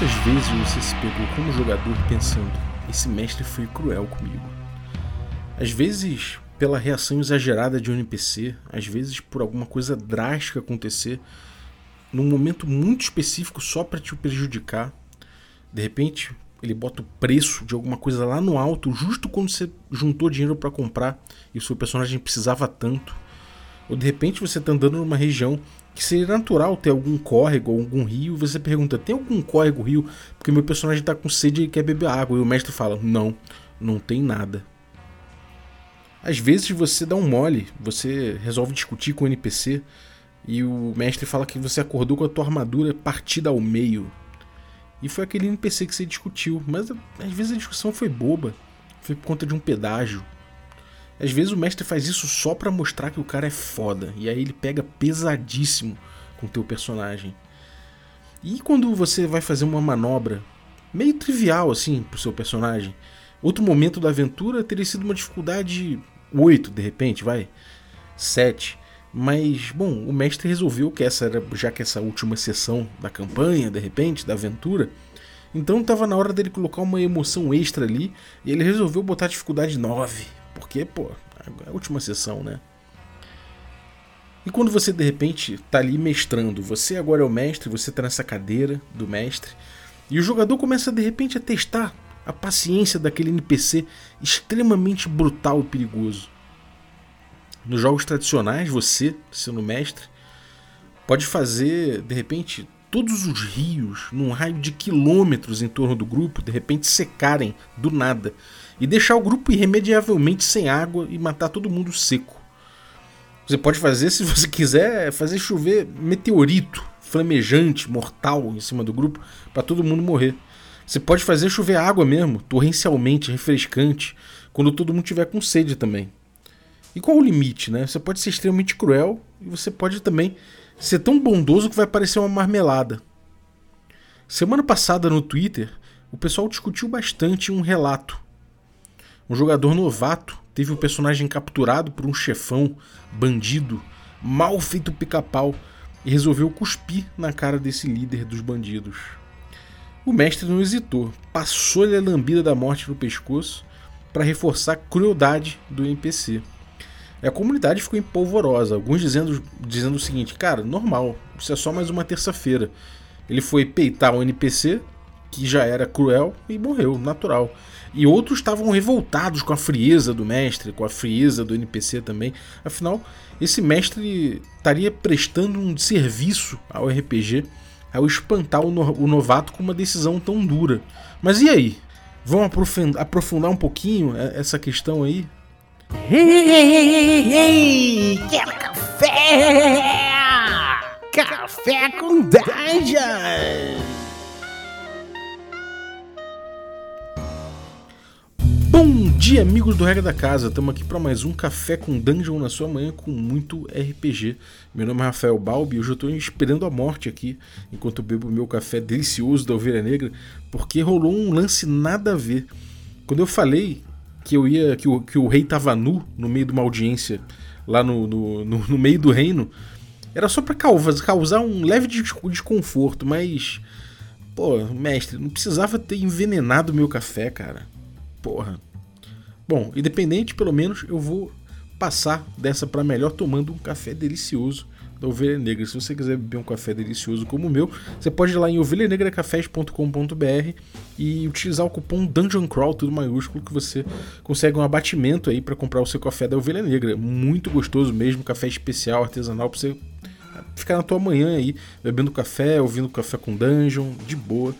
Quantas vezes você se pegou como jogador pensando, esse mestre foi cruel comigo? Às vezes pela reação exagerada de um NPC, às vezes por alguma coisa drástica acontecer, num momento muito específico só para te prejudicar. De repente, ele bota o preço de alguma coisa lá no alto, justo quando você juntou dinheiro para comprar e o seu personagem precisava tanto. Ou de repente você está andando numa região que seria natural ter algum córrego algum rio, você pergunta: tem algum córrego, rio? Porque meu personagem está com sede e quer beber água. E o mestre fala: não, não tem nada. Às vezes você dá um mole, você resolve discutir com o NPC e o mestre fala que você acordou com a tua armadura partida ao meio. E foi aquele NPC que você discutiu, mas às vezes a discussão foi boba, foi por conta de um pedágio. Às vezes o mestre faz isso só para mostrar que o cara é foda, e aí ele pega pesadíssimo com o teu personagem. E quando você vai fazer uma manobra meio trivial assim pro seu personagem, outro momento da aventura teria sido uma dificuldade 8 de repente, vai, 7. Mas, bom, o mestre resolveu que essa era, já que essa última sessão da campanha, de repente, da aventura, então estava na hora dele colocar uma emoção extra ali e ele resolveu botar dificuldade 9. Porque, pô, é a última sessão, né? E quando você de repente tá ali mestrando, você agora é o mestre, você tá nessa cadeira do mestre, e o jogador começa de repente a testar a paciência daquele NPC extremamente brutal e perigoso. Nos jogos tradicionais, você, sendo mestre, pode fazer de repente todos os rios, num raio de quilômetros em torno do grupo, de repente secarem do nada e deixar o grupo irremediavelmente sem água e matar todo mundo seco. Você pode fazer, se você quiser, fazer chover meteorito flamejante, mortal em cima do grupo para todo mundo morrer. Você pode fazer chover água mesmo, torrencialmente, refrescante, quando todo mundo tiver com sede também. E qual o limite, né? Você pode ser extremamente cruel e você pode também ser tão bondoso que vai parecer uma marmelada. Semana passada no Twitter, o pessoal discutiu bastante um relato um jogador novato teve um personagem capturado por um chefão, bandido, mal feito pica-pau e resolveu cuspir na cara desse líder dos bandidos. O mestre não hesitou, passou-lhe a lambida da morte no pescoço para reforçar a crueldade do NPC. E a comunidade ficou empolvorosa, alguns dizendo, dizendo o seguinte: cara, normal, isso é só mais uma terça-feira. Ele foi peitar um NPC que já era cruel e morreu, natural. E outros estavam revoltados com a frieza do mestre, com a frieza do NPC também. Afinal, esse mestre estaria prestando um serviço ao RPG ao espantar o, no o novato com uma decisão tão dura. Mas e aí? Vamos aprofundar um pouquinho essa questão aí? Ei, ei, ei, ei, quer café? Café com Dungeon! Bom dia, amigos do Regra da Casa. Estamos aqui para mais um Café com Dungeon na sua manhã com muito RPG. Meu nome é Rafael Balbi e hoje eu estou esperando a morte aqui enquanto bebo meu café delicioso da Ovelha Negra, porque rolou um lance nada a ver. Quando eu falei que eu ia que o, que o rei tava nu no meio de uma audiência lá no, no, no, no meio do reino, era só para causar um leve desconforto, mas pô, mestre, não precisava ter envenenado meu café, cara. Porra. Bom, independente, pelo menos eu vou passar dessa para melhor tomando um café delicioso da Ovelha Negra. Se você quiser beber um café delicioso como o meu, você pode ir lá em ovelhanegracafés.com.br e utilizar o cupom Dungeon Crawl, tudo maiúsculo, que você consegue um abatimento aí para comprar o seu café da Ovelha Negra. Muito gostoso mesmo, café especial, artesanal, para você ficar na tua manhã aí, bebendo café, ouvindo café com Dungeon, de boa.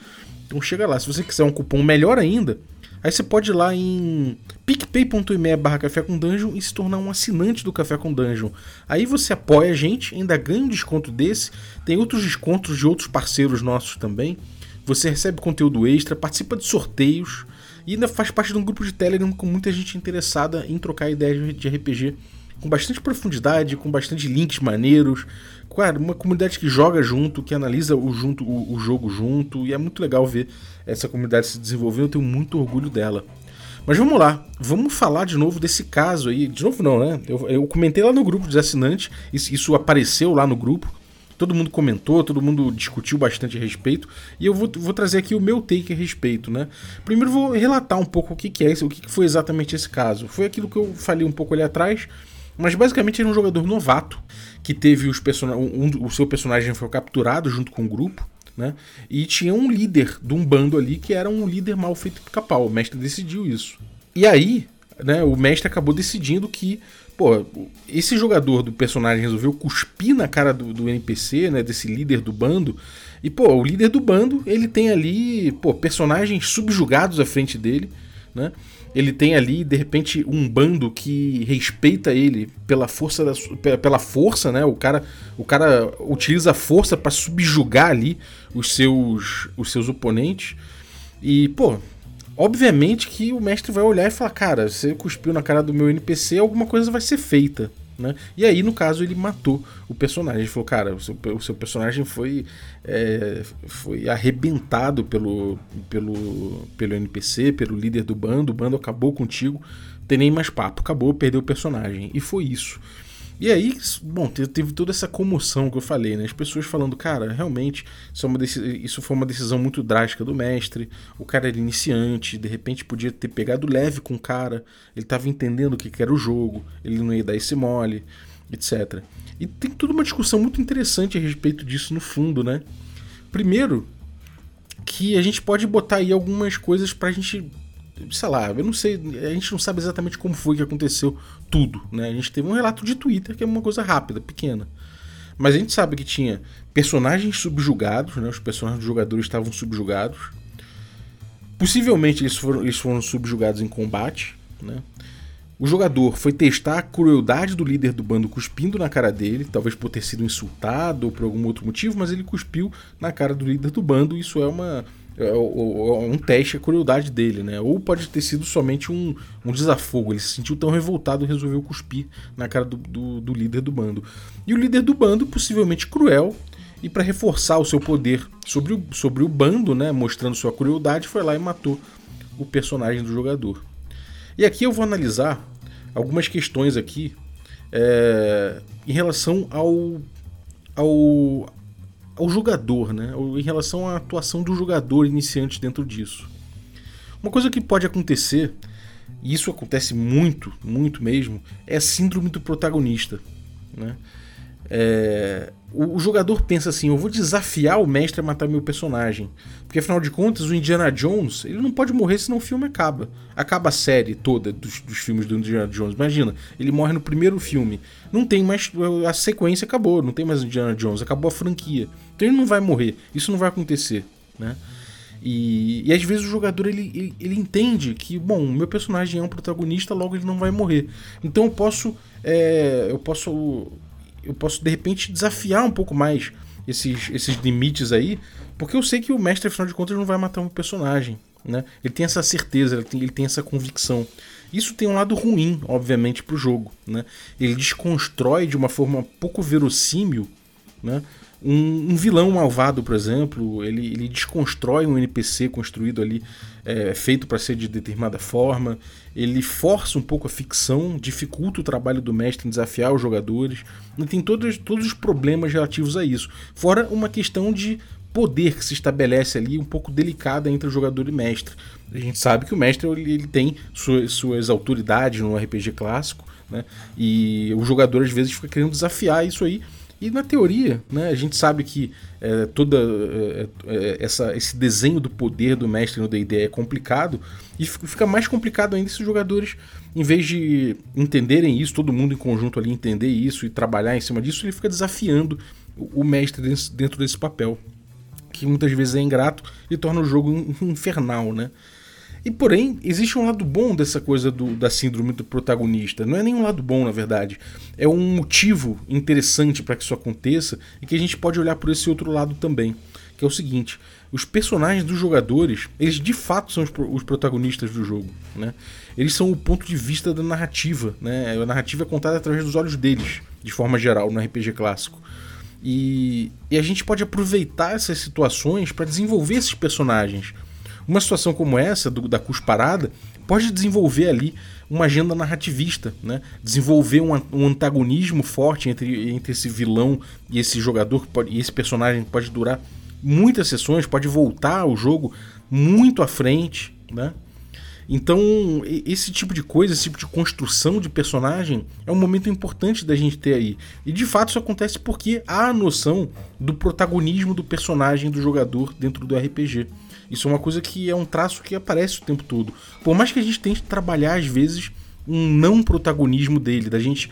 Então chega lá, se você quiser um cupom melhor ainda, Aí você pode ir lá em picpay.me barra café com dungeon e se tornar um assinante do Café com Dungeon. Aí você apoia a gente, ainda ganha um desconto desse, tem outros descontos de outros parceiros nossos também. Você recebe conteúdo extra, participa de sorteios e ainda faz parte de um grupo de Telegram com muita gente interessada em trocar ideias de RPG com bastante profundidade, com bastante links maneiros. Cara, uma comunidade que joga junto, que analisa o, junto, o, o jogo junto, e é muito legal ver essa comunidade se desenvolvendo, eu tenho muito orgulho dela. Mas vamos lá, vamos falar de novo desse caso aí. De novo, não, né? Eu, eu comentei lá no grupo dos assinantes, isso, isso apareceu lá no grupo, todo mundo comentou, todo mundo discutiu bastante a respeito, e eu vou, vou trazer aqui o meu take a respeito, né? Primeiro vou relatar um pouco o que, que é isso, o que, que foi exatamente esse caso. Foi aquilo que eu falei um pouco ali atrás, mas basicamente ele é um jogador novato que teve os person... um, o seu personagem foi capturado junto com o grupo. Né? E tinha um líder de um bando ali que era um líder mal feito pica-pau. O mestre decidiu isso. E aí, né, o mestre acabou decidindo que, pô, esse jogador do personagem resolveu cuspir na cara do, do NPC, né, desse líder do bando. E, pô, o líder do bando, ele tem ali, pô, personagens subjugados à frente dele, né? Ele tem ali, de repente, um bando que respeita ele pela força da, pela força, né? O cara, o cara utiliza a força para subjugar ali os seus os seus oponentes. E, pô, Obviamente que o mestre vai olhar e falar: Cara, você cuspiu na cara do meu NPC, alguma coisa vai ser feita. Né? E aí, no caso, ele matou o personagem. Ele falou: Cara, o seu, o seu personagem foi, é, foi arrebentado pelo, pelo, pelo NPC, pelo líder do bando. O bando acabou contigo. Tem nem mais papo. Acabou, perdeu o personagem. E foi isso. E aí, bom, teve toda essa comoção que eu falei, né? As pessoas falando, cara, realmente, isso, é isso foi uma decisão muito drástica do mestre. O cara era iniciante, de repente podia ter pegado leve com o cara, ele estava entendendo o que era o jogo, ele não ia dar esse mole, etc. E tem toda uma discussão muito interessante a respeito disso no fundo, né? Primeiro, que a gente pode botar aí algumas coisas pra gente sei lá, eu não sei, a gente não sabe exatamente como foi que aconteceu tudo, né? A gente teve um relato de Twitter que é uma coisa rápida, pequena. Mas a gente sabe que tinha personagens subjugados, né? Os personagens dos jogadores estavam subjugados. Possivelmente eles foram, eles foram subjugados em combate, né? O jogador foi testar a crueldade do líder do bando cuspindo na cara dele, talvez por ter sido insultado ou por algum outro motivo, mas ele cuspiu na cara do líder do bando. Isso é uma um teste a crueldade dele, né? Ou pode ter sido somente um, um desafogo. Ele se sentiu tão revoltado e resolveu cuspir na cara do, do, do líder do bando. E o líder do bando, possivelmente cruel, e para reforçar o seu poder sobre o, sobre o bando, né? Mostrando sua crueldade, foi lá e matou o personagem do jogador. E aqui eu vou analisar algumas questões aqui é, em relação ao, ao, ao jogador, né? Em relação à atuação do jogador iniciante dentro disso. Uma coisa que pode acontecer, e isso acontece muito, muito mesmo, é a síndrome do protagonista. Né? É, o, o, jogador pensa assim: eu vou desafiar o mestre a matar meu personagem. Porque afinal de contas, o Indiana Jones ele não pode morrer senão o filme acaba. Acaba a série toda dos, dos filmes do Indiana Jones. Imagina, ele morre no primeiro filme. Não tem mais. A sequência acabou, não tem mais Indiana Jones, acabou a franquia. Então ele não vai morrer. Isso não vai acontecer. Né? E, e às vezes o jogador ele, ele, ele, entende que, bom, o meu personagem é um protagonista, logo ele não vai morrer. Então eu posso. É, eu posso eu posso de repente desafiar um pouco mais esses, esses limites aí, porque eu sei que o mestre, afinal de contas, não vai matar um personagem. Né? Ele tem essa certeza, ele tem, ele tem essa convicção. Isso tem um lado ruim, obviamente, para o jogo. Né? Ele desconstrói de uma forma pouco verossímil né? Um, um, vilão malvado, por exemplo, ele, ele desconstrói um NPC construído ali, é, feito para ser de determinada forma, ele força um pouco a ficção, dificulta o trabalho do mestre em desafiar os jogadores, e tem todos, todos os problemas relativos a isso. Fora uma questão de poder que se estabelece ali, um pouco delicada entre o jogador e mestre. A gente sabe que o mestre ele, ele tem suas, suas autoridades no RPG clássico, né? e o jogador às vezes fica querendo desafiar isso aí e na teoria, né, a gente sabe que é, toda é, é, essa, esse desenho do poder do mestre no D&D é complicado e fica mais complicado ainda se os jogadores, em vez de entenderem isso, todo mundo em conjunto ali entender isso e trabalhar em cima disso, ele fica desafiando o mestre dentro desse papel, que muitas vezes é ingrato e torna o jogo infernal, né? E porém, existe um lado bom dessa coisa do, da síndrome do protagonista. Não é nenhum lado bom, na verdade. É um motivo interessante para que isso aconteça e que a gente pode olhar por esse outro lado também. Que é o seguinte: os personagens dos jogadores, eles de fato são os, os protagonistas do jogo. Né? Eles são o ponto de vista da narrativa. Né? A narrativa é contada através dos olhos deles, de forma geral, no RPG clássico. E, e a gente pode aproveitar essas situações para desenvolver esses personagens Uma situação como essa, do, da cusparada, pode desenvolver ali uma agenda narrativista, né? desenvolver um, um, antagonismo forte entre, entre esse vilão e esse jogador, que pode, e esse personagem que pode durar muitas sessões, pode voltar o jogo muito à frente. Né? Então, esse tipo de coisa, esse tipo de construção de personagem é um momento importante da gente ter aí. E de fato isso acontece porque há a noção do protagonismo do personagem do jogador dentro do RPG. Isso é uma coisa que é um traço que aparece o tempo todo. Por mais que a gente tente trabalhar às vezes um não protagonismo dele, da gente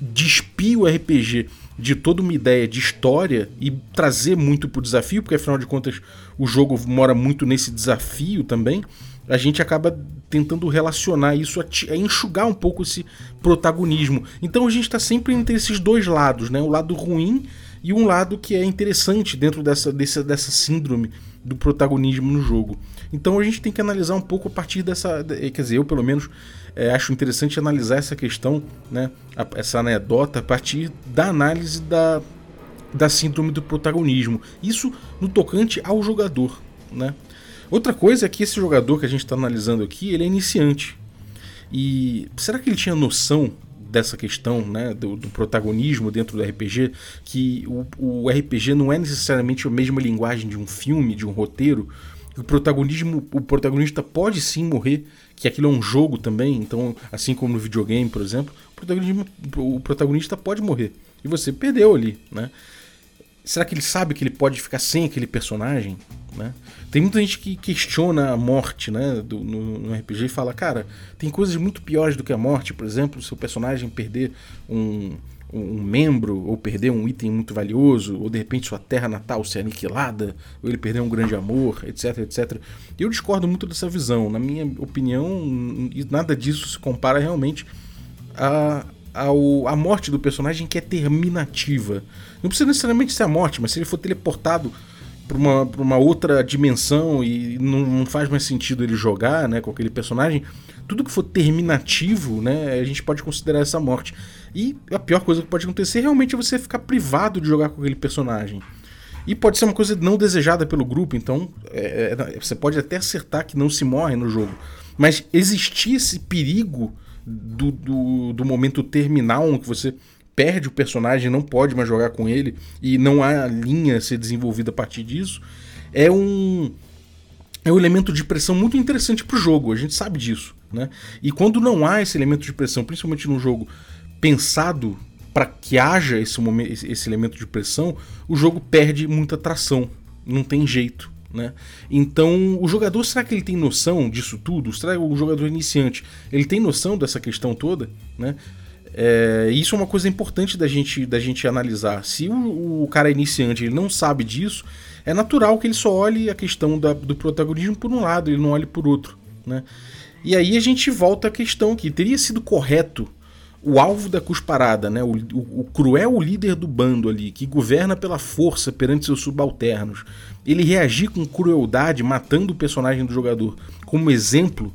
despir o RPG de toda uma ideia de história e trazer muito pro desafio, porque afinal de contas o jogo mora muito nesse desafio também a gente acaba tentando relacionar isso a, a enxugar um pouco esse protagonismo. Então a gente está sempre entre esses dois lados, né? O lado ruim e um lado que é interessante dentro dessa, dessa, dessa síndrome do protagonismo no jogo. Então a gente tem que analisar um pouco a partir dessa. Quer dizer, eu pelo menos é, acho interessante analisar essa questão, né, essa anedota, a partir da análise da, da síndrome do protagonismo. Isso no tocante ao jogador. Né? Outra coisa é que esse jogador que a gente está analisando aqui, ele é iniciante. E será que ele tinha noção dessa questão né, do, do, protagonismo dentro do RPG? Que o, o, RPG não é necessariamente a mesma linguagem de um filme, de um roteiro. O protagonismo, o protagonista pode sim morrer, que aquilo é um jogo também. Então, assim como no videogame, por exemplo, o, o protagonista pode morrer e você perdeu ali, né? Será que ele sabe que ele pode ficar sem aquele personagem? Né? Tem muita gente que questiona a morte né, do, no, no, RPG e fala, cara, tem coisas muito piores do que a morte, por exemplo, seu personagem perder um, um membro, ou perder um item muito valioso, ou de repente sua terra natal ser aniquilada, ou ele perder um grande amor, etc, etc. Eu discordo muito dessa visão. Na minha opinião, nada disso se compara realmente a, ao, a morte do personagem que é terminativa. Não precisa necessariamente ser a morte, mas se ele for teleportado para uma, uma outra dimensão e não, não, faz mais sentido ele jogar né, com aquele personagem, tudo que for terminativo, né, a gente pode considerar essa morte. E a pior coisa que pode acontecer realmente é você ficar privado de jogar com aquele personagem. E pode ser uma coisa não desejada pelo grupo, então é, é, você pode até acertar que não se morre no jogo. Mas existir esse perigo do, do, do momento terminal, que você perde o personagem, não pode mais jogar com ele e não há linha a ser desenvolvida a partir disso, é um é um elemento de pressão muito interessante para o jogo. A gente sabe disso, né? E quando não há esse elemento de pressão, principalmente num jogo pensado para que haja esse, momento, esse elemento de pressão, o jogo perde muita atração. Não tem jeito. Né? Então, o jogador, será que ele tem noção disso tudo? Será que o jogador iniciante ele tem noção dessa questão toda? Né? É, isso é uma coisa importante da gente, da gente analisar. Se o, o cara é iniciante ele não sabe disso, é natural que ele só olhe a questão da, do protagonismo por um lado, ele não olhe por outro. Né? E aí a gente volta à questão que teria sido correto o alvo da cusparada, né? O, o, o, cruel líder do bando ali, que governa pela força perante seus subalternos, ele reagir com crueldade, matando o personagem do jogador, como exemplo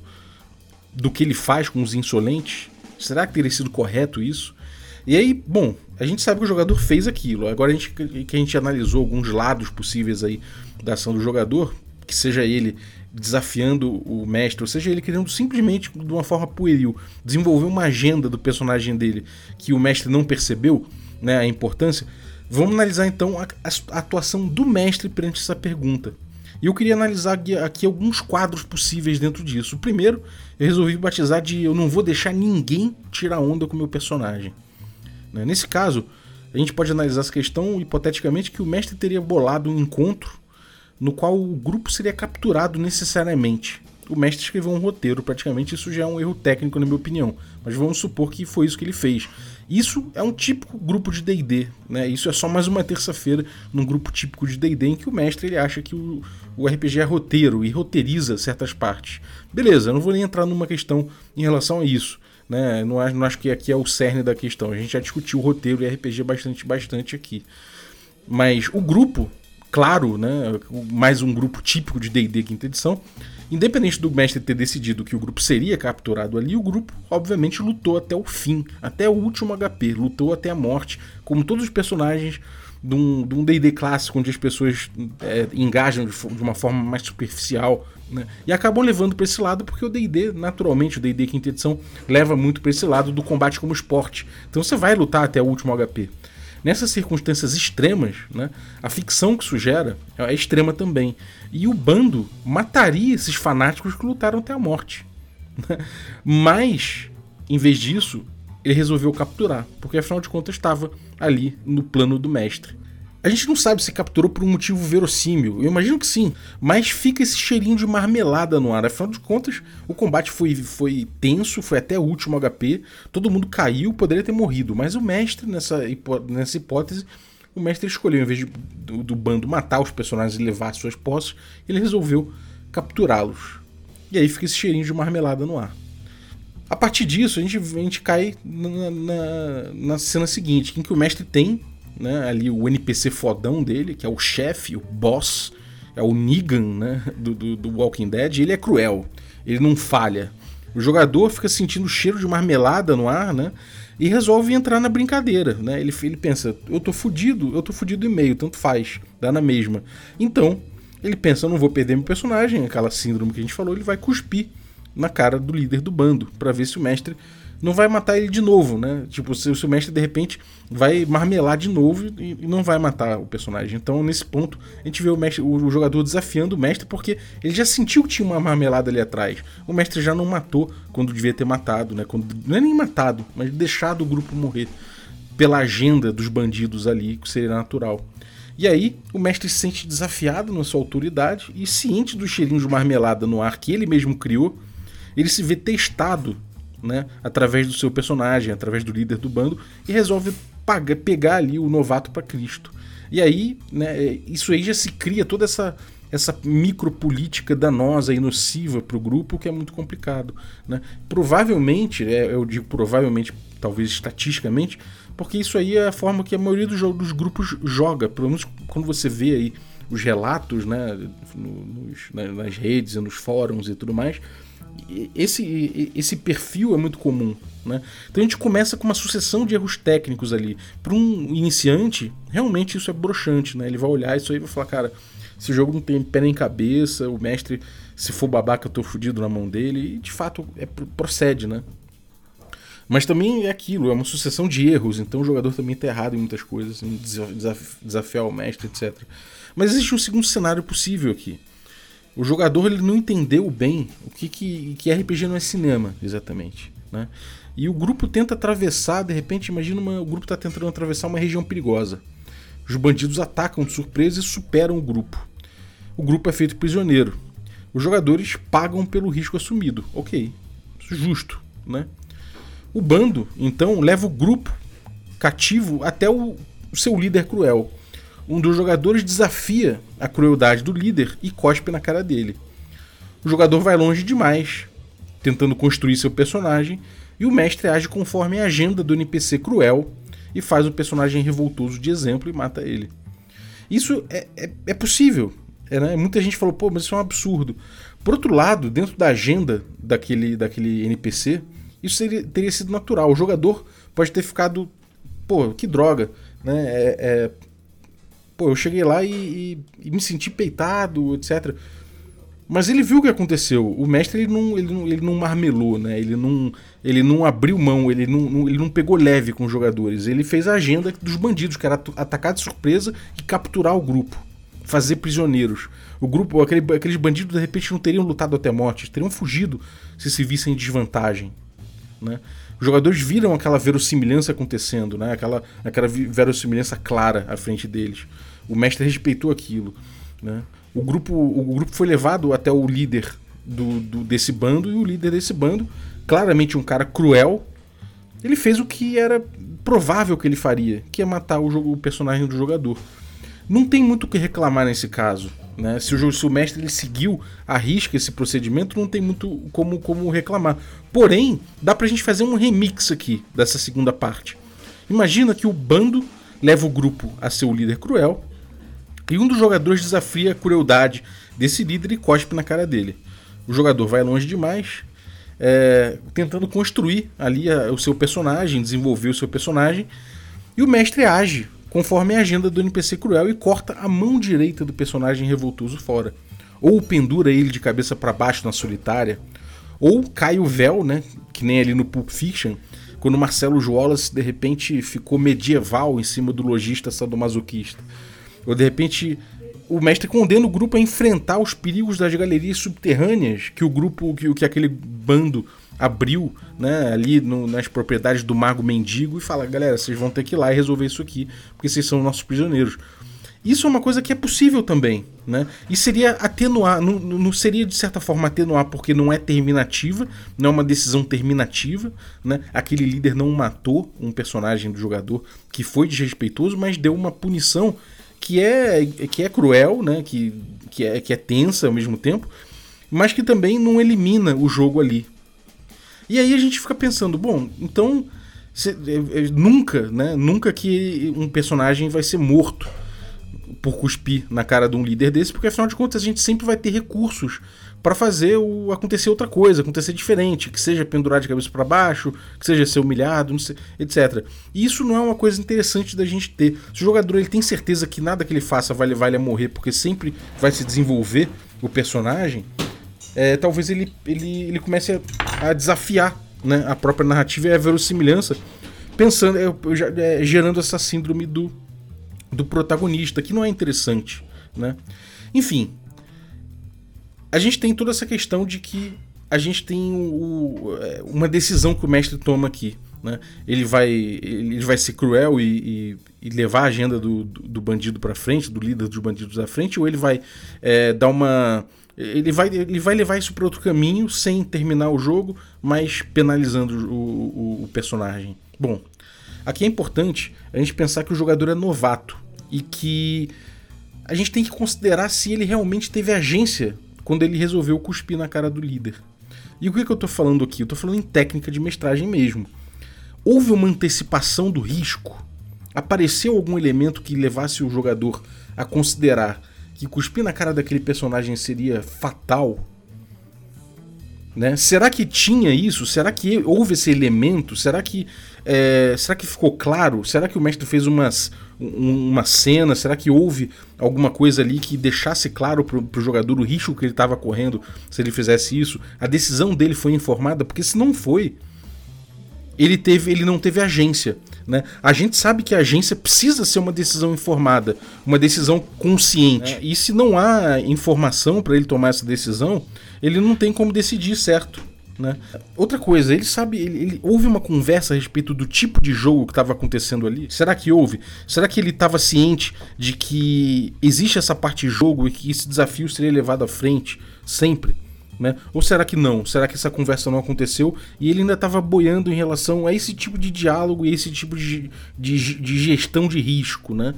do que ele faz com os insolentes? Será que teria sido correto isso? E aí, bom, a gente sabe que o jogador fez aquilo. Agora a gente, que a gente analisou alguns lados possíveis aí da ação do jogador, que seja ele desafiando o mestre, ou seja ele querendo simplesmente de uma forma pueril desenvolver uma agenda do personagem dele que o mestre não percebeu, né, a importância. Vamos analisar então a, a atuação do mestre perante essa pergunta. E eu queria analisar aqui, alguns quadros possíveis dentro disso. O primeiro, eu resolvi batizar de eu não vou deixar ninguém tirar onda com o meu personagem. Né? Nesse caso, a gente pode analisar essa questão hipoteticamente que o mestre teria bolado um encontro no qual o grupo seria capturado necessariamente o mestre escreveu um roteiro, praticamente isso já é um erro técnico na minha opinião, mas vamos supor que foi isso que ele fez. Isso é um típico grupo de D&D, né? Isso é só mais uma terça-feira num grupo típico de D&D em que o mestre ele acha que o, o RPG é roteiro e roteiriza certas partes. Beleza, não vou nem entrar numa questão em relação a isso, né? Não acho, não acho que aqui é o cerne da questão. A gente já discutiu o roteiro e RPG bastante, bastante aqui. Mas o grupo, claro, né? Mais um grupo típico de D&D quinta edição Independente do mestre ter decidido que o grupo seria capturado ali, o grupo, obviamente, lutou até o fim, até o último HP, lutou até a morte, como todos os personagens de um D&D clássico, onde as pessoas é, engajam de, de, uma forma mais superficial, né? E acabam levando para esse lado porque o D&D, naturalmente, o D&D quinta edição leva muito para esse lado do combate como esporte. Então você vai lutar até o último HP. Nessas circunstâncias extremas, né, a ficção que isso gera é extrema também. E o bando mataria esses fanáticos que lutaram até a morte. Né? Mas, em vez disso, ele resolveu capturar, porque afinal de contas estava ali no plano do mestre. A gente não sabe se capturou por um motivo verossímil, eu imagino que sim, mas fica esse cheirinho de marmelada no ar. Afinal de contas, o combate foi, foi tenso, foi até o último HP, todo mundo caiu, poderia ter morrido, mas o mestre, nessa, hipó nessa hipótese, o mestre escolheu, em vez de, do, do bando matar os personagens e levar suas posses, ele resolveu capturá-los. E aí fica esse cheirinho de marmelada no ar. A partir disso, a gente, a gente cai na, na, na cena seguinte, em que o mestre tem né, ali o NPC fodão dele, que é o chefe, o boss, é o Negan né, do, do, do, Walking Dead, ele é cruel, ele não falha. O jogador fica sentindo o cheiro de marmelada no ar, né? E resolve entrar na brincadeira, né? Ele, ele pensa, eu tô fudido, eu tô fudido e meio, tanto faz, dá na mesma. Então, ele pensa, eu não vou perder meu personagem, aquela síndrome que a gente falou, ele vai cuspir na cara do líder do bando, para ver se o mestre não vai matar ele de novo, né? Tipo, se, o mestre de repente vai marmelar de novo e, e, não vai matar o personagem. Então, nesse ponto, a gente vê o, mestre, o, o, jogador desafiando o mestre porque ele já sentiu que tinha uma marmelada ali atrás. O mestre já não matou quando devia ter matado, né? Quando, não é nem matado, mas deixado o grupo morrer pela agenda dos bandidos ali, que seria natural. E aí, o mestre se sente desafiado na sua autoridade e ciente do cheirinho de marmelada no ar que ele mesmo criou, ele se vê testado né, através do seu personagem, através do líder do bando, e resolve pagar, pegar ali o novato para Cristo. E aí, né, isso aí já se cria toda essa essa micropolítica danosa e nociva para o grupo que é muito complicado. Né? Provavelmente, é, eu digo provavelmente, talvez estatisticamente, porque isso aí é a forma que a maioria dos, dos grupos joga. Pelo menos quando você vê aí os relatos né, nos, nas redes e nos fóruns e tudo mais, esse, esse perfil é muito comum. Né? Então a gente começa com uma sucessão de erros técnicos ali. Para um iniciante, realmente isso é broxante. Né? Ele vai olhar isso aí e vai falar: cara, esse jogo não tem pé nem cabeça, o mestre, se for babaca, eu tô fudido na mão dele. E de fato é, procede, né? Mas também é aquilo, é uma sucessão de erros, então o jogador também está errado em muitas coisas, em desafiar o mestre, etc. Mas existe um segundo cenário possível aqui. O jogador ele não entendeu bem o que, que, que RPG não é cinema, exatamente. Né? E o grupo tenta atravessar, de repente, imagina uma, o grupo está tentando atravessar uma região perigosa. Os bandidos atacam de surpresa e superam o grupo. O grupo é feito prisioneiro. Os jogadores pagam pelo risco assumido. Ok, justo, né? O bando, então, leva o grupo cativo até o, o seu líder cruel um dos jogadores desafia a crueldade do líder e cospe na cara dele. O jogador vai longe demais, tentando construir seu personagem, e o mestre age conforme a agenda do NPC cruel e faz o personagem revoltoso de exemplo e mata ele. Isso é, é, é possível. É, né? Muita gente falou, pô, mas isso é um absurdo. Por outro lado, dentro da agenda daquele, daquele NPC, isso seria, teria sido natural. O jogador pode ter ficado, pô, que droga. Né? É, é, Pô, eu cheguei lá e, e, e, me senti peitado, etc. Mas ele viu o que aconteceu. O mestre ele não, ele não, ele não marmelou, né? Ele não, ele não abriu mão, ele não, não, ele não pegou leve com os jogadores. Ele fez a agenda dos bandidos, que era atacar de surpresa e capturar o grupo. Fazer prisioneiros. O grupo, aquele, aqueles bandidos de repente não teriam lutado até morte, teriam fugido se se vissem em desvantagem. Né? Os jogadores viram aquela verossimilhança acontecendo, né? aquela, aquela verossimilhança clara à frente deles. O mestre respeitou aquilo. Né? O, grupo, o grupo foi levado até o líder do, do, desse bando, e o líder desse bando, claramente um cara cruel, ele fez o que era provável que ele faria, que é matar o, jogo, o personagem do jogador. Não tem muito o que reclamar nesse caso. Né? Se, o, se o mestre ele seguiu a risca esse procedimento, não tem muito como, como reclamar. Porém, dá pra gente fazer um remix aqui dessa segunda parte. Imagina que o bando leva o grupo a ser o líder cruel e um dos jogadores desafia a crueldade desse líder e cospe na cara dele. O jogador vai longe demais, é, tentando construir ali a, o seu personagem, desenvolver o seu personagem, e o mestre age conforme a agenda do NPC cruel e corta a mão direita do personagem revoltoso fora. Ou pendura ele de cabeça para baixo na solitária, ou cai o véu, né, que nem ali no Pulp Fiction, quando Marcelo Wallace de repente ficou medieval em cima do lojista sadomasoquista. Ou de repente o mestre condena o grupo a enfrentar os perigos das galerias subterrâneas que o grupo, que, que aquele bando abriu né, ali no, nas propriedades do Mago Mendigo e fala: galera, vocês vão ter que ir lá e resolver isso aqui, porque vocês são nossos prisioneiros. Isso é uma coisa que é possível também, né? E seria atenuar, não, não, seria de certa forma atenuar porque não é terminativa, não é uma decisão terminativa, né? Aquele líder não matou um personagem do jogador que foi desrespeitoso, mas deu uma punição que é que é cruel, né? Que, que, é, que é tensa ao mesmo tempo, mas que também não elimina o jogo ali. E aí a gente fica pensando, bom, então é, é, nunca, né? Nunca que um personagem vai ser morto por cuspir na cara de um líder desse, porque afinal de contas a gente sempre vai ter recursos para fazer o acontecer outra coisa, acontecer diferente, que seja pendurar de cabeça para baixo, que seja ser humilhado, sei, etc. E isso não é uma coisa interessante da gente ter. Se o jogador ele tem certeza que nada que ele faça vai levar ele a morrer, porque sempre vai se desenvolver o personagem, é, talvez ele, ele, ele comece a, a desafiar né, a própria narrativa e a verossimilhança, pensando, é, é, gerando essa síndrome do do protagonista, que não é interessante, né? Enfim, a gente tem toda essa questão de que a gente tem o, é, uma decisão que o mestre toma aqui. Né? Ele, vai, ele vai ser cruel e, e, e levar a agenda do, do, do bandido para frente, do líder dos bandidos à frente, ou ele vai é, dar uma. Ele vai, ele vai levar isso para outro caminho sem terminar o jogo, mas penalizando o, o, o personagem. Bom, aqui é importante a gente pensar que o jogador é novato e que a gente tem que considerar se ele realmente teve agência quando ele resolveu cuspir na cara do líder. E o que, que eu tô falando aqui? Eu tô falando em técnica de mestragem mesmo. Houve uma antecipação do risco? Apareceu algum elemento que levasse o jogador a considerar que cuspir na cara daquele personagem seria fatal? Né? Será que tinha isso? Será que houve esse elemento? Será que, é, será que ficou claro? Será que o mestre fez umas, uma cena? Será que houve alguma coisa ali que deixasse claro para o jogador o risco que ele estava correndo se ele fizesse isso? A decisão dele foi informada? Porque se não foi, ele, teve, ele não teve agência. Né? A gente sabe que a agência precisa ser uma decisão informada, uma decisão consciente. É. E se não há informação para ele tomar essa decisão, ele não tem como decidir certo. Né? Outra coisa, ele sabe, ele, ele, houve uma conversa a respeito do tipo de jogo que estava acontecendo ali? Será que houve? Será que ele estava ciente de que existe essa parte de jogo e que esse desafio seria levado à frente sempre? Né? Ou será que não? Será que essa conversa não aconteceu e ele ainda estava boiando em relação a esse tipo de diálogo e esse tipo de, de, de gestão de risco? Né?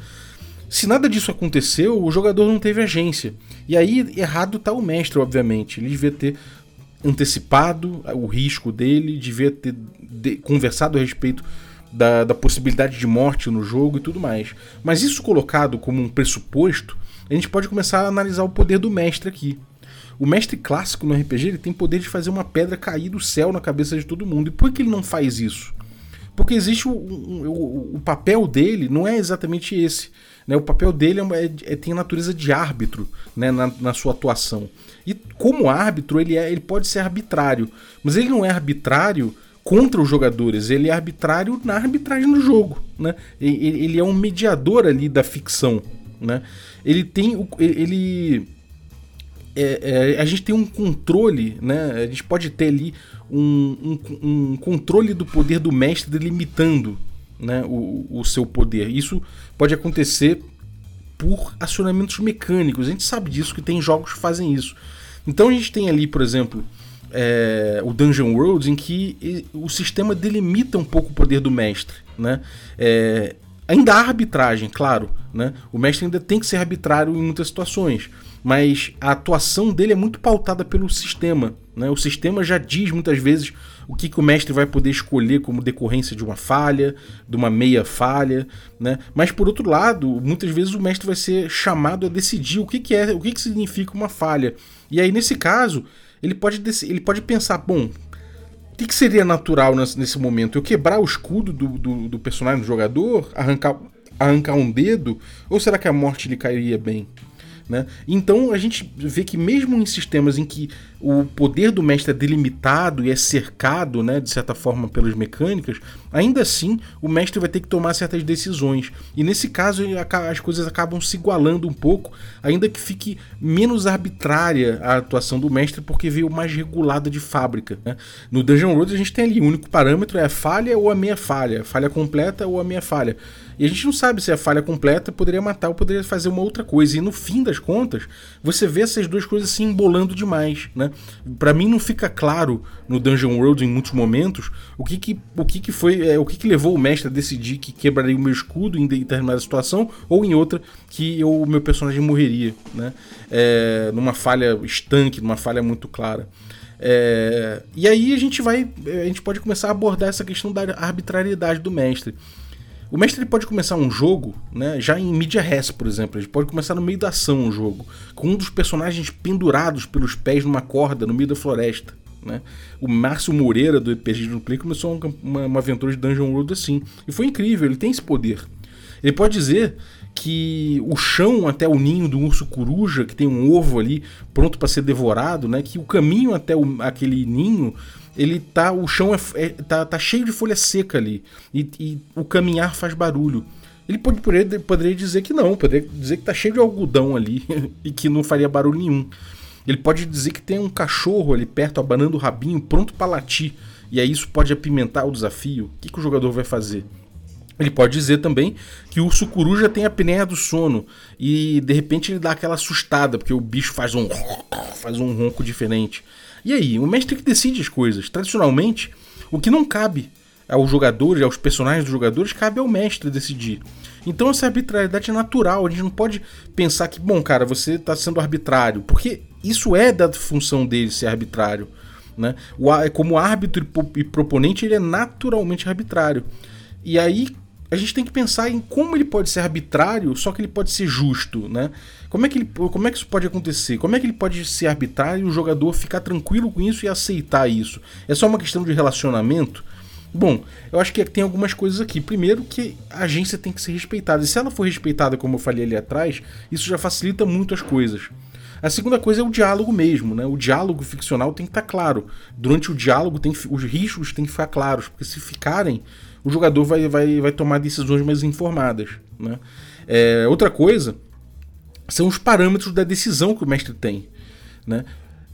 Se nada disso aconteceu, o jogador não teve agência. E aí, errado está o mestre, obviamente. Ele devia ter antecipado o risco dele, devia ter de, conversado a respeito da, da possibilidade de morte no jogo e tudo mais. Mas isso colocado como um pressuposto, a gente pode começar a analisar o poder do mestre aqui. O mestre clássico no RPG ele tem poder de fazer uma pedra cair do céu na cabeça de todo mundo. E por que ele não faz isso? Porque existe o, o, o papel dele não é exatamente esse. Né? O papel dele é, é, tem a natureza de árbitro né? na, na sua atuação. E como árbitro, ele, é, ele pode ser arbitrário. Mas ele não é arbitrário contra os jogadores, ele é arbitrário na arbitragem do jogo. Né? Ele, ele é um mediador ali da ficção. Né? Ele tem. Ele. É, é, a gente tem um controle, né? A gente pode ter ali um, um, um controle do poder do mestre delimitando né, o, o seu poder. Isso pode acontecer por acionamentos mecânicos. A gente sabe disso, que tem jogos que fazem isso. Então a gente tem ali, por exemplo, é, o Dungeon World, em que o sistema delimita um pouco o poder do mestre. Né? É, ainda há arbitragem, claro. Né? O mestre ainda tem que ser arbitrário em muitas situações. Mas a atuação dele é muito pautada pelo sistema. Né? O sistema já diz muitas vezes o que, que o mestre vai poder escolher como decorrência de uma falha, de uma meia falha, né? Mas por outro lado, muitas vezes o mestre vai ser chamado a decidir o que, que é, o que, que significa uma falha. E aí nesse caso, ele pode, ele pode pensar, bom, o que, que seria natural nesse, momento? Eu quebrar o escudo do, do, do, personagem do jogador, arrancar arrancar um dedo? Ou será que a morte lhe cairia bem? Né? Então a gente vê que mesmo em sistemas em que o poder do mestre é delimitado e é cercado, né, de certa forma, pelas mecânicas, ainda assim o mestre vai ter que tomar certas decisões. E nesse caso as coisas acabam se igualando um pouco, ainda que fique menos arbitrária a atuação do mestre, porque veio mais regulada de fábrica. Né? No Dungeon Road a gente tem ali o único parâmetro é a falha ou a meia falha, falha completa ou a meia falha. E a gente não sabe se a falha completa poderia matar ou poderia fazer uma outra coisa. E no fim das contas, você vê essas duas coisas se embolando demais, né? Para mim não fica claro no Dungeon World em muitos momentos o que que, o que, que foi, é, o que, que levou o mestre a decidir que quebraria o meu escudo em determinada situação ou em outra que o meu personagem morreria, né? É, numa falha estanque, numa falha muito clara. É, e aí a gente vai, a gente pode começar a abordar essa questão da arbitrariedade do mestre. O mestre ele pode começar um jogo, né, já em mídia res, por exemplo. Ele pode começar no meio da ação um jogo, com um dos personagens pendurados pelos pés numa corda no meio da floresta. Né? O Márcio Moreira do RPG do Play começou uma, uma, aventura de Dungeon World assim. E foi incrível, ele tem esse poder. Ele pode dizer que o chão até o ninho do urso coruja, que tem um ovo ali pronto para ser devorado, né? que o caminho até o, aquele ninho ele tá. O chão é, é, tá, tá cheio de folha seca ali. E, e o caminhar faz barulho. Ele pode, poderia dizer que não, poderia dizer que tá cheio de algodão ali e que não faria barulho nenhum. Ele pode dizer que tem um cachorro ali perto abanando o rabinho, pronto para latir. E aí isso pode apimentar o desafio. O que, que o jogador vai fazer? Ele pode dizer também que o urso coruja tem a apneia do sono e de repente ele dá aquela assustada porque o bicho faz um faz um ronco diferente. E aí, o mestre que decide as coisas. Tradicionalmente, o que não cabe aos jogadores, aos personagens dos jogadores, cabe ao mestre decidir. Então essa arbitrariedade é natural, a gente não pode pensar que, bom, cara, você está sendo arbitrário, porque isso é da função dele ser arbitrário. Né? O, como árbitro e proponente, ele é naturalmente arbitrário. E aí, a gente tem que pensar em como ele pode ser arbitrário, só que ele pode ser justo, né? Como é que, ele, como é que isso pode acontecer? Como é que ele pode ser arbitrário e o jogador ficar tranquilo com isso e aceitar isso? É só uma questão de relacionamento? Bom, eu acho que tem algumas coisas aqui. Primeiro, que a agência tem que ser respeitada. E se ela for respeitada, como eu falei ali atrás, isso já facilita muito as coisas. A segunda coisa é o diálogo mesmo, né? O diálogo ficcional tem que estar claro. Durante o diálogo, tem, os riscos têm que ficar claros, porque se ficarem, o jogador vai, vai, vai tomar decisões mais informadas. Né? É, outra coisa são os parâmetros da decisão que o mestre tem. Né?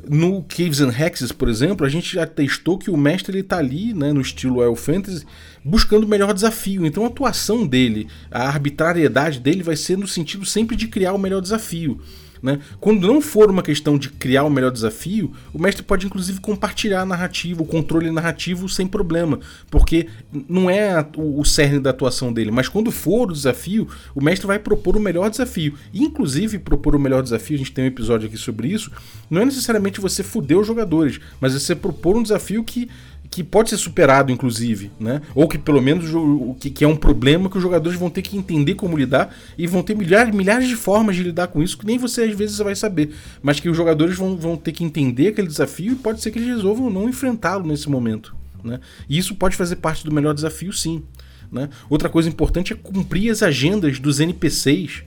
No Caves and Hexes, por exemplo, a gente já testou que o mestre está ali, né, no estilo Wild Fantasy, buscando o melhor desafio. Então a atuação dele, a arbitrariedade dele vai ser no sentido sempre de criar o melhor desafio. Né? Quando não for uma questão de criar o um melhor desafio, o mestre pode inclusive compartilhar a narrativa, o controle narrativo sem problema, porque não é o cerne da atuação dele, mas quando for o desafio, o mestre vai propor o melhor desafio. inclusive, propor o melhor desafio, a gente tem um episódio aqui sobre isso, não é necessariamente você fuder os jogadores, mas você propor um desafio que que pode ser superado, inclusive, né? Ou que pelo menos o que, que, é um problema que os jogadores vão ter que entender como lidar e vão ter milhares, milhares de formas de lidar com isso que nem você às vezes vai saber, mas que os jogadores vão, vão ter que entender aquele desafio e pode ser que eles resolvam não enfrentá-lo nesse momento, né? E isso pode fazer parte do melhor desafio, sim. Né? Outra coisa importante é cumprir as agendas dos NPCs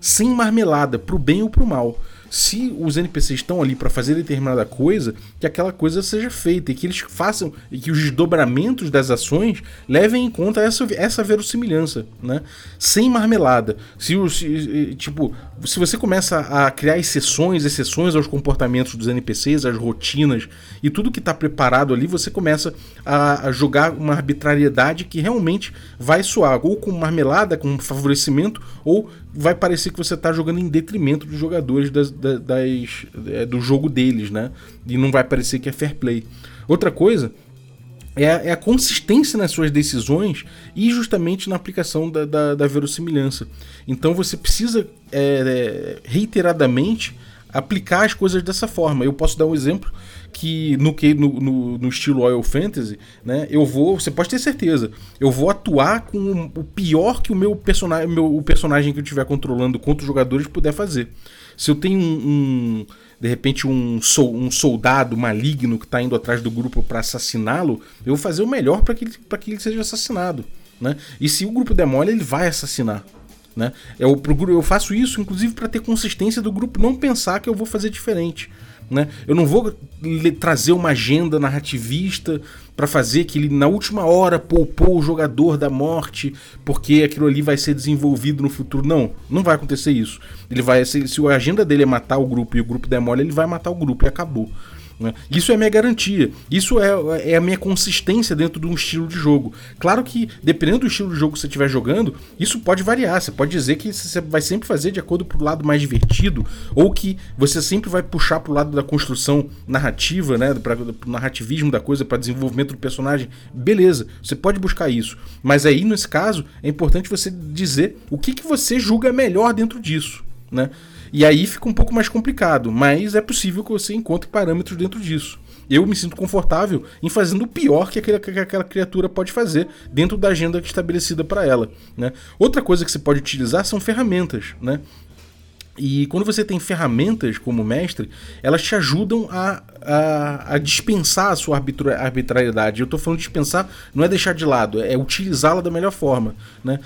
sem marmelada, pro bem ou pro mal se os NPCs estão ali para fazer determinada coisa, que aquela coisa seja feita e que eles façam e que os desdobramentos das ações levem em conta essa, essa verossimilhança, né? Sem marmelada. Se, se tipo, se você começa a criar exceções, exceções aos comportamentos dos NPCs, às rotinas e tudo que está preparado ali, você começa a, a, jogar uma arbitrariedade que realmente vai soar ou com marmelada, com favorecimento, ou vai parecer que você está jogando em detrimento dos jogadores das, das, das, é, do jogo deles, né? E não vai parecer que é fair play. Outra coisa é a, é a, consistência nas suas decisões e justamente na aplicação da, da, da verossimilhança. Então você precisa é, é, reiteradamente aplicar as coisas dessa forma. Eu posso dar um exemplo que no, no, no, no estilo Oil Fantasy, né, eu vou, você pode ter certeza, eu vou atuar com o pior que o meu personagem, o personagem que eu estiver controlando contra os jogadores puder fazer. Se eu tenho um, um de repente um, um soldado maligno que está indo atrás do grupo para assassiná-lo, eu vou fazer o melhor para que, que ele seja assassinado. Né? E se o grupo der mole, ele vai assassinar. Né? Eu, eu faço isso, inclusive, para ter consistência do grupo não pensar que eu vou fazer diferente. Né? Eu não vou trazer uma agenda narrativista para fazer que ele na última hora poupou o jogador da morte porque aquilo ali vai ser desenvolvido no futuro. Não, não vai acontecer isso. Ele vai se, se a agenda dele é matar o grupo e o grupo demole, ele vai matar o grupo e acabou. Né? Isso é minha garantia. Isso é, é a minha consistência dentro de um estilo de jogo. Claro que, dependendo do estilo de jogo que você estiver jogando, isso pode variar. Você pode dizer que você vai sempre fazer de acordo pro lado mais divertido, ou que você sempre vai puxar pro lado da construção narrativa, né? Pra, pro narrativismo da coisa, para desenvolvimento do personagem. Beleza, você pode buscar isso. Mas aí, nesse caso, é importante você dizer o que, que você julga melhor dentro disso. Né? E aí fica um pouco mais complicado, mas é possível que você encontre parâmetros dentro disso. Eu me sinto confortável em fazendo o pior que aquela, que aquela criatura pode fazer dentro da agenda é estabelecida para ela. Né? Outra coisa que você pode utilizar são ferramentas. Né? E quando você tem ferramentas como mestre, elas te ajudam a, a, a dispensar a sua arbitrariedade. Eu estou falando dispensar, não é deixar de lado, é utilizá-la da melhor forma. Né?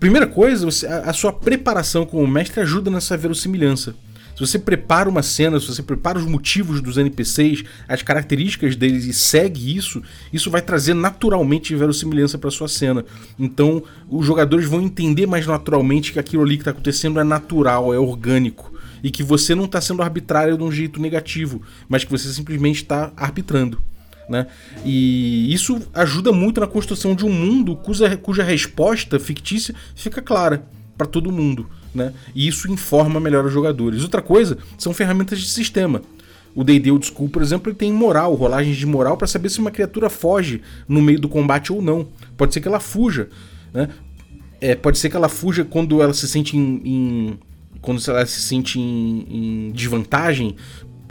Primeira coisa, você, a, a sua preparação como mestre ajuda nessa verossimilhança. Se você prepara uma cena, se você prepara os motivos dos NPCs, as características deles e segue isso, isso vai trazer naturalmente verossimilhança para sua cena. Então, os jogadores vão entender mais naturalmente que aquilo ali que está acontecendo é natural, é orgânico e que você não está sendo arbitrário de um jeito negativo, mas que você simplesmente está arbitrando. Né? E isso ajuda muito na construção de um mundo cuja, cuja resposta fictícia fica clara para todo mundo. Né? E isso informa melhor os jogadores. Outra coisa são ferramentas de sistema. O D&D Old School, por exemplo, ele tem moral, rolagens de moral para saber se uma criatura foge no meio do combate ou não. Pode ser que ela fuja, né? É, pode ser que ela fuja quando ela se sente em, em quando ela se sente em, em, desvantagem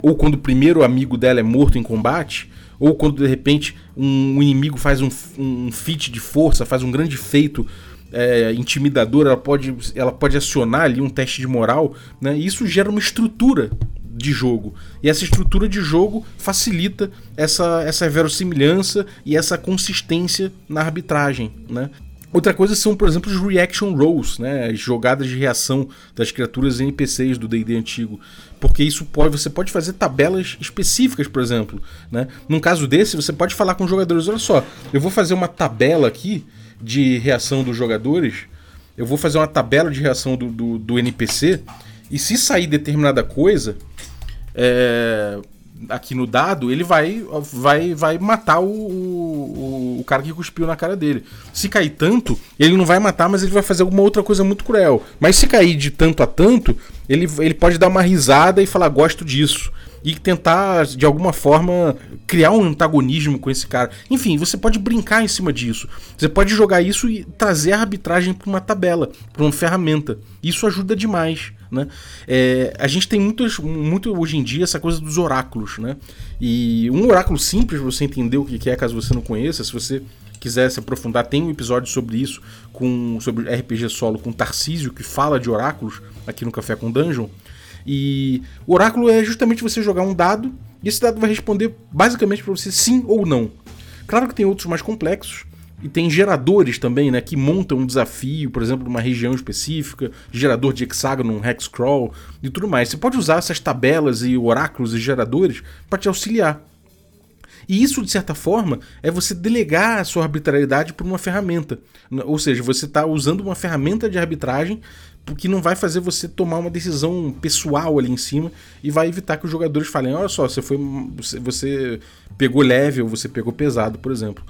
ou quando o primeiro amigo dela é morto em combate, ou quando de repente um inimigo faz um, um feat de força, faz um grande feito é, intimidador, ela pode, ela pode acionar ali um teste de moral, né? E isso gera uma estrutura de jogo. E essa estrutura de jogo facilita essa, essa verossimilhança e essa consistência na arbitragem, né? Outra coisa são, por exemplo, os reaction rolls, né? As jogadas de reação das criaturas NPCs do D&D antigo, porque isso pode, você pode fazer tabelas específicas, por exemplo, né? Num caso desse, você pode falar com os jogadores, olha só, eu vou fazer uma tabela aqui de reação dos jogadores, eu vou fazer uma tabela de reação do, do, do NPC, e se sair determinada coisa, é, aqui no dado, ele vai vai vai matar o, o, o, cara que cuspiu na cara dele. Se cair tanto, ele não vai matar, mas ele vai fazer alguma outra coisa muito cruel. Mas se cair de tanto a tanto, ele, ele pode dar uma risada e falar gosto disso e tentar, de alguma forma, criar um antagonismo com esse cara. Enfim, você pode brincar em cima disso. Você pode jogar isso e trazer a arbitragem para uma tabela, para uma ferramenta. Isso ajuda demais. Né? É, a gente tem muitos, muito hoje em dia essa coisa dos oráculos. Né? E um oráculo simples, você entender o que é, caso você não conheça, se você quiser se aprofundar, tem um episódio sobre isso, com, sobre RPG solo com Tarcísio, que fala de oráculos aqui no Café com Dungeon. E o oráculo é justamente você jogar um dado e esse dado vai responder basicamente para você sim ou não. Claro que tem outros mais complexos e tem geradores também, né, que montam um desafio, por exemplo, numa região específica, gerador de hexágono, um hexcrawl e tudo mais. Você pode usar essas tabelas e oráculos e geradores para te auxiliar. E isso, de certa forma, é você delegar a sua arbitrariedade por uma ferramenta. Ou seja, você está usando uma ferramenta de arbitragem que não vai fazer você tomar uma decisão pessoal ali em cima e vai evitar que os jogadores falem: olha só, você foi. Você pegou leve ou você pegou pesado, por exemplo.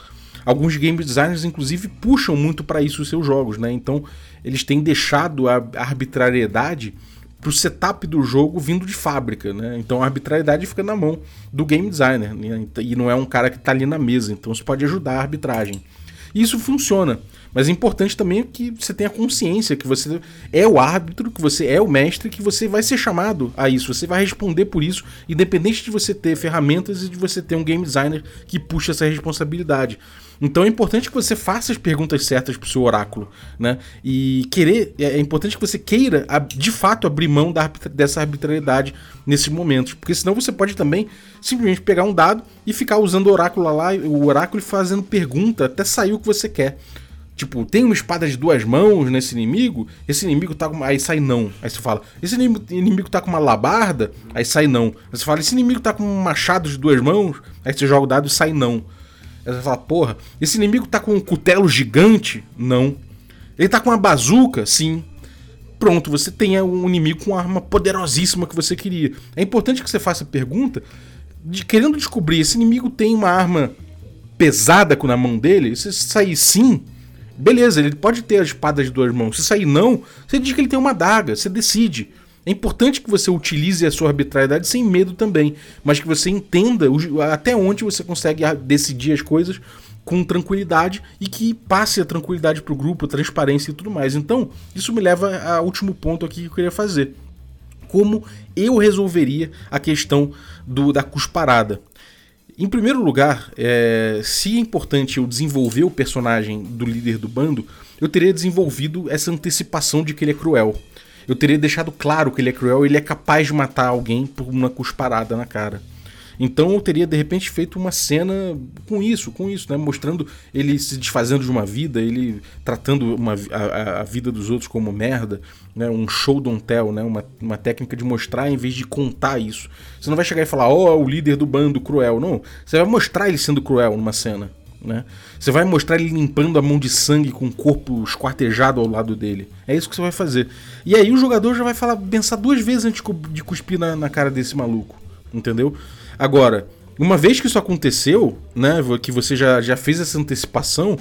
Alguns game designers, inclusive, puxam muito para isso os seus jogos, né? Então, eles têm deixado a arbitrariedade pro setup do jogo vindo de fábrica, né? Então a arbitrariedade fica na mão do game designer né? e não é um cara que está ali na mesa, então isso pode ajudar a arbitragem. E isso funciona. Mas é importante também que você tenha consciência que você é o árbitro, que você é o mestre, que você vai ser chamado a isso, você vai responder por isso, independente de você ter ferramentas e de você ter um game designer que puxa essa responsabilidade. Então é importante que você faça as perguntas certas pro seu oráculo, né? E querer, é, é importante que você queira de fato abrir mão da, dessa arbitrariedade nesses momentos, porque senão você pode também simplesmente pegar um dado e ficar usando o oráculo lá, o oráculo e fazendo pergunta até sair o que você quer. Tipo, tem uma espada de duas mãos nesse inimigo, esse inimigo tá com. Aí sai não. Aí você fala, esse inimigo, inimigo tá com uma labarda, aí sai não. Aí você fala, esse inimigo tá com um machado de duas mãos, aí você joga o dado e sai não. Aí você fala, porra, esse inimigo tá com um cutelo gigante? Não. Ele tá com uma bazuca? Sim. Pronto, você tem um inimigo com uma arma poderosíssima que você queria. É importante que você faça a pergunta de querendo descobrir, esse inimigo tem uma arma pesada na mão dele? Se sair sim, Beleza, ele pode ter a espada de duas mãos. Se sair não, você diz que ele tem uma daga, você decide. É importante que você utilize a sua arbitrariedade sem medo também, mas que você entenda até onde você consegue decidir as coisas com tranquilidade e que passe a tranquilidade para o grupo, transparência e tudo mais. Então, isso me leva ao último ponto aqui que eu queria fazer. Como eu resolveria a questão do, da cusparada? Em primeiro lugar, é, se é importante eu desenvolver o personagem do líder do bando, eu teria desenvolvido essa antecipação de que ele é cruel. Eu teria deixado claro que ele é cruel e ele é capaz de matar alguém por uma cusparada na cara. Então eu teria de repente feito uma cena com isso, com isso, né? Mostrando ele se desfazendo de uma vida, ele tratando uma, a, a vida dos outros como merda, né? Um show don't tell, né? Uma, uma técnica de mostrar em vez de contar isso. Você não vai chegar e falar, ó, oh, o líder do bando cruel. Não. Você vai mostrar ele sendo cruel numa cena. Né? Você vai mostrar ele limpando a mão de sangue com o corpo esquartejado ao lado dele. É isso que você vai fazer. E aí o jogador já vai falar, pensar duas vezes antes de cuspir na, na cara desse maluco. Entendeu? Agora, uma vez que isso aconteceu, né, que você já, já fez essa antecipação,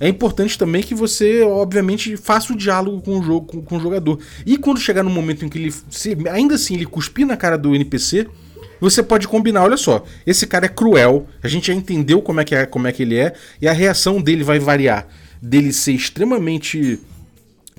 é importante também que você, obviamente, faça o diálogo com o jogo, com, com o jogador. E quando chegar no momento em que ele, se, ainda assim, ele cuspir na cara do NPC, você pode combinar, olha só, esse cara é cruel, a gente já entendeu como é que é, como é que ele é, e a reação dele vai variar dele ser extremamente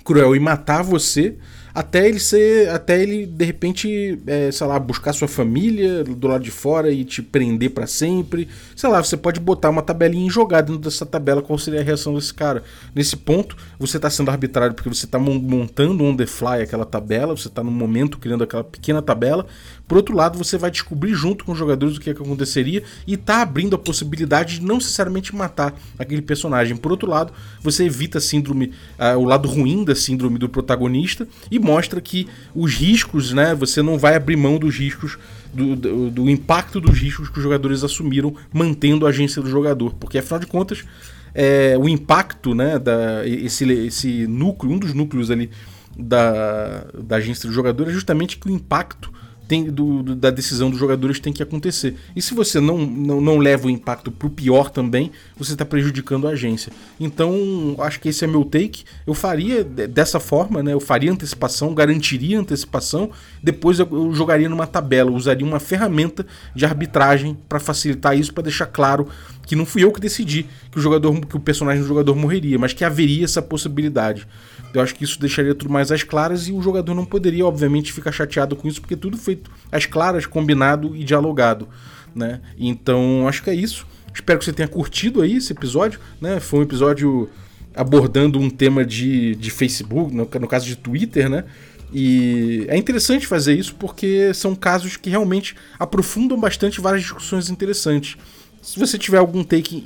cruel e matar você até ele ser. Até ele, de repente, é, sei lá, buscar sua família do lado de fora e te prender para sempre. Sei lá, você pode botar uma tabelinha e jogar dentro dessa tabela qual seria a reação desse cara. Nesse ponto, você tá sendo arbitrário porque você tá montando on the fly aquela tabela, você tá no momento criando aquela pequena tabela. Por outro lado, você vai descobrir junto com os jogadores o que, é que aconteceria e tá abrindo a possibilidade de não necessariamente matar aquele personagem. Por outro lado, você evita a síndrome, uh, o lado ruim da síndrome do protagonista e mostra que os riscos, né? Você não vai abrir mão dos riscos, do, do, do impacto dos riscos que os jogadores assumiram, mantendo a agência do jogador. Porque afinal de contas, é, o impacto, né? Da, esse, esse núcleo, um dos núcleos ali da, da agência do jogador é justamente que o impacto tem, do, do, da decisão dos jogadores tem que acontecer. E se você não, não, não leva o impacto pro pior também, você está prejudicando a agência. Então, acho que esse é meu take. Eu faria dessa forma, né? Eu faria antecipação, garantiria antecipação, depois eu, eu jogaria numa tabela, usaria uma ferramenta de arbitragem para facilitar isso, para deixar claro que não fui eu que decidi que o jogador, que o personagem do jogador morreria, mas que haveria essa possibilidade. Eu acho que isso deixaria tudo mais às claras e o jogador não poderia, obviamente, ficar chateado com isso, porque tudo feito às claras, combinado e dialogado, né? Então, acho que é isso. Espero que você tenha curtido aí esse episódio, né? Foi um episódio abordando um tema de, de Facebook, no, no caso de Twitter, né? E é interessante fazer isso porque são casos que realmente aprofundam bastante várias discussões interessantes. Se você tiver algum take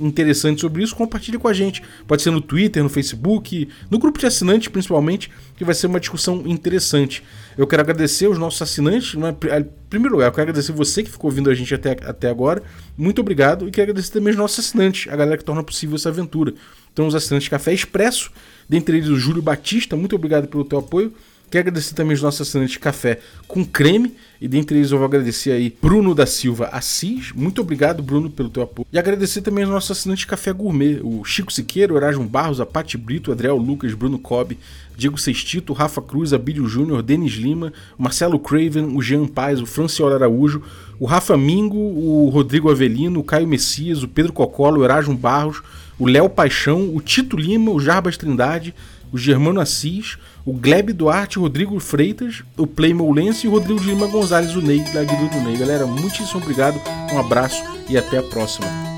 interessante sobre isso, compartilhe com a gente. Pode ser no Twitter, no Facebook, no grupo de assinantes principalmente, que vai ser uma discussão interessante. Eu quero agradecer os nossos assinantes. Né? Em primeiro lugar, eu quero agradecer você que ficou ouvindo a gente até, até agora. Muito obrigado. E quero agradecer também os nossos assinantes, a galera que torna possível essa aventura. Então, os assinantes Café Expresso, dentre eles o Júlio Batista. Muito obrigado pelo teu apoio. Quero agradecer também os nossos assinantes de café com creme. E dentre eles eu vou agradecer aí Bruno da Silva Assis. Muito obrigado, Bruno, pelo teu apoio. E agradecer também aos nossos assinantes de café gourmet: o Chico Siqueira, o Erasmo Barros, a Pati Brito, Adriel Lucas, Bruno Cobb, Diego Sextito, Rafa Cruz, Abílio Júnior, Denis Lima, Marcelo Craven, o Jean Paz, o Franciola Araújo, o Rafa Mingo, o Rodrigo Avelino, o Caio Messias, o Pedro Cocolo, o Erasmo Barros, o Léo Paixão, o Tito Lima, o Jarbas Trindade, o Germano Assis, o Gleb Duarte, Rodrigo Freitas, o Play Moulense e o Rodrigo de Lima Gonzalez, o Ney, da Guido do Ney. Galera, muitíssimo obrigado, um abraço e até a próxima.